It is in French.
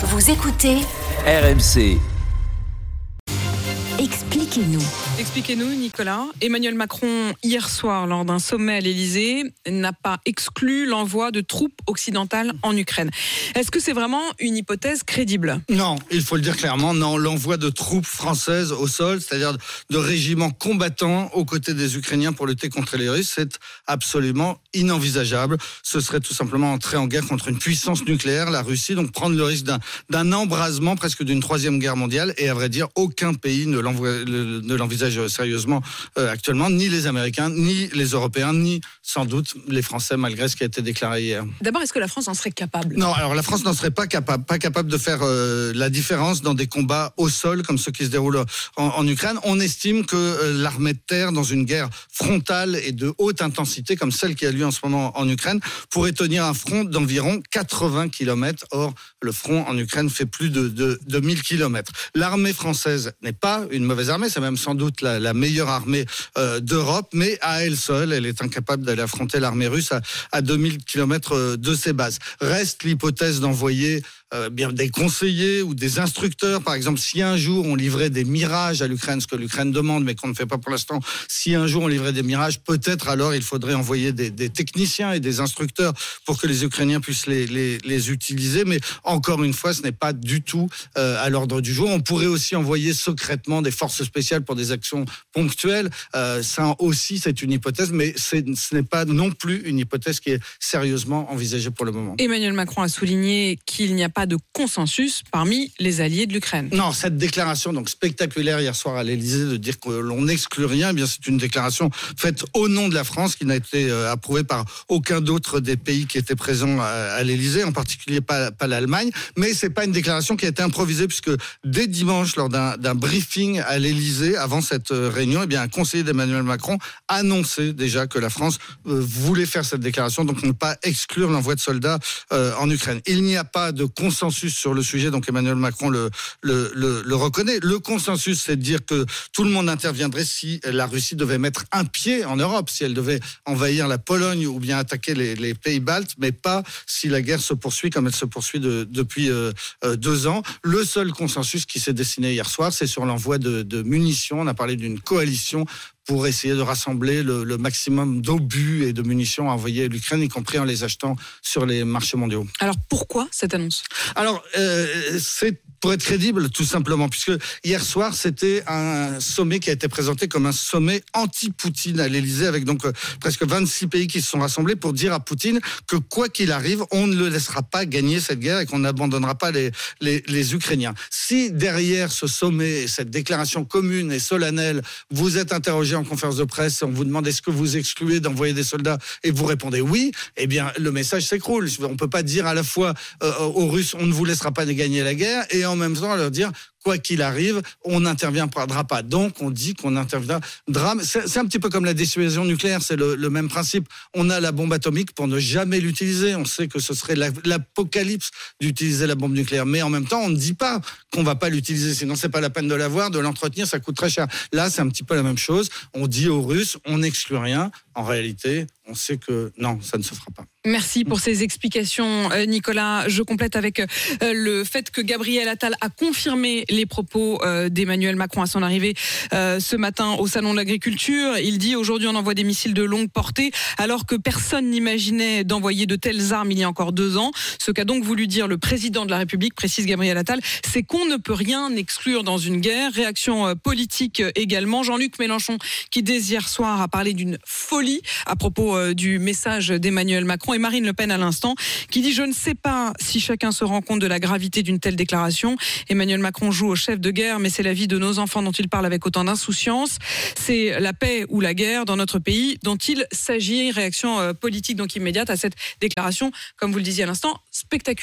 Vous écoutez RMC. Expliquez-nous. Expliquez-nous, Nicolas. Emmanuel Macron, hier soir, lors d'un sommet à l'Elysée, n'a pas exclu l'envoi de troupes occidentales en Ukraine. Est-ce que c'est vraiment une hypothèse crédible? Non, il faut le dire clairement, non. L'envoi de troupes françaises au sol, c'est-à-dire de régiments combattants aux côtés des Ukrainiens pour lutter contre les Russes, c'est absolument inenvisageable. Ce serait tout simplement entrer en guerre contre une puissance nucléaire, la Russie, donc prendre le risque d'un embrasement presque d'une troisième guerre mondiale. Et à vrai dire, aucun pays ne l'envisage sérieusement euh, actuellement, ni les Américains, ni les Européens, ni sans doute les Français, malgré ce qui a été déclaré hier. D'abord, est-ce que la France en serait capable? Non, alors la France n'en serait pas capable, pas capable de faire euh, la différence dans des combats au sol comme ceux qui se déroulent en, Ukraine. On estime que euh, l'armée de terre, dans une guerre frontale et de haute intensité comme celle qui a lieu en ce moment en Ukraine, pourrait tenir un front d'environ 80 km. Or, le front en Ukraine fait plus de, de, de 1000 km. L'armée française n'est pas une mauvaise armée, c'est même sans doute la, meilleure armée euh, d'Europe, mais à elle seule, elle est incapable d'aller affronter l'armée russe à, à 2000 km de ses bases. Reste l'hypothèse d'envoyer euh, bien des conseillers ou des instructeurs. Par exemple, si un jour on livrait des mirages à l'Ukraine, ce que l'Ukraine demande, mais qu'on ne fait pas pour l'instant, si un jour on livrait des mirages, peut-être alors il faudrait envoyer des, techniciens et des instructeurs pour que les Ukrainiens puissent les utiliser. Mais encore une fois, ce n'est pas du tout euh, à l'ordre du jour. On pourrait aussi envoyer secrètement des forces spéciales pour des actions ponctuelles. Euh, ça aussi, c'est une hypothèse, mais ce n'est pas non plus une hypothèse qui est sérieusement envisagée pour le moment. Emmanuel Macron a souligné qu'il n'y a pas de consensus parmi les alliés de l'Ukraine. Non, cette déclaration donc spectaculaire hier soir à l'Elysée de dire que l'on n'exclut rien, eh bien c'est une déclaration faite au nom de la France qui n'a été euh, approuvée par aucun d'autre des pays qui étaient présents à, l'Elysée, en particulier pas, pas l'Allemagne. Mais c'est pas une déclaration qui a été improvisée puisque dès dimanche, lors d'un briefing à l'Elysée, avant cette euh, réunion, eh bien un conseiller d'Emmanuel Macron annonçait déjà que la France euh, voulait faire cette déclaration, donc ne pas exclure l'envoi de soldats en Ukraine. Il n'y a pas de consensus sur le sujet, donc Emmanuel Macron le, le, le, reconnaît. Le consensus, c'est de dire que tout le monde interviendrait si la Russie devait mettre un pied en Europe, si elle devait envahir la Pologne ou bien attaquer les, pays baltes, mais pas si la guerre se poursuit comme elle se poursuit de, depuis euh, euh, deux ans. Le seul consensus qui s'est dessiné hier soir, c'est sur l'envoi de munitions. On a parlé d'une coalition pour essayer de rassembler le, le maximum d'obus et de munitions à envoyer à l'Ukraine, y compris en les achetant sur les marchés mondiaux. Alors pourquoi cette annonce? Alors euh, c'est pour être crédible, tout simplement, puisque hier soir, c'était un sommet qui a été présenté comme un sommet anti-Poutine à l'Elysée, avec donc euh, presque 26 pays qui se sont rassemblés pour dire à Poutine que quoi qu'il arrive, on ne le laissera pas gagner cette guerre et qu'on n'abandonnera pas les, les, les, Ukrainiens. Si derrière ce sommet, cette déclaration commune et solennelle, vous êtes interrogé en conférence de presse, on vous demande est-ce que vous excluez d'envoyer des soldats et vous répondez oui, eh bien le message s'écroule. On peut pas dire à la fois euh, aux Russes on ne vous laissera pas gagner la guerre et en même temps leur dire quoi qu'il arrive, on n'interviendra pas. Donc, on dit qu'on interviendra. C'est un petit peu comme la dissuasion nucléaire, c'est le, même principe. On a la bombe atomique pour ne jamais l'utiliser. On sait que ce serait l'apocalypse d'utiliser la bombe nucléaire, mais en même temps, on ne dit pas qu'on va pas l'utiliser. Sinon, c'est pas la peine de l'avoir, de l'entretenir, ça coûte très cher. Là, c'est un petit peu la même chose. On dit aux Russes, on n'exclut rien. En réalité, on sait que non, ça ne se fera pas. Merci pour ces explications, euh, Nicolas. Je complète avec euh, le fait que Gabriel Attal a confirmé les propos euh, d'Emmanuel Macron à son arrivée ce matin au Salon de l'Agriculture. Il dit aujourd'hui on envoie des missiles de longue portée alors que personne n'imaginait d'envoyer de telles armes il y a encore deux ans. Ce qu'a donc voulu dire le président de la République, précise Gabriel Attal, c'est qu'on ne peut rien exclure dans une guerre. Réaction politique également. Jean-Luc Mélenchon qui dès hier soir a parlé d'une folie à propos du message d'Emmanuel Macron Marine Le Pen à l'instant, qui dit Je ne sais pas si chacun se rend compte de la gravité d'une telle déclaration. Emmanuel Macron joue au chef de guerre, mais c'est la vie de nos enfants dont il parle avec autant d'insouciance. C'est la paix ou la guerre dans notre pays dont il s'agit. Réaction euh, politique donc immédiate à cette déclaration, comme vous le disiez à l'instant, spectaculaire.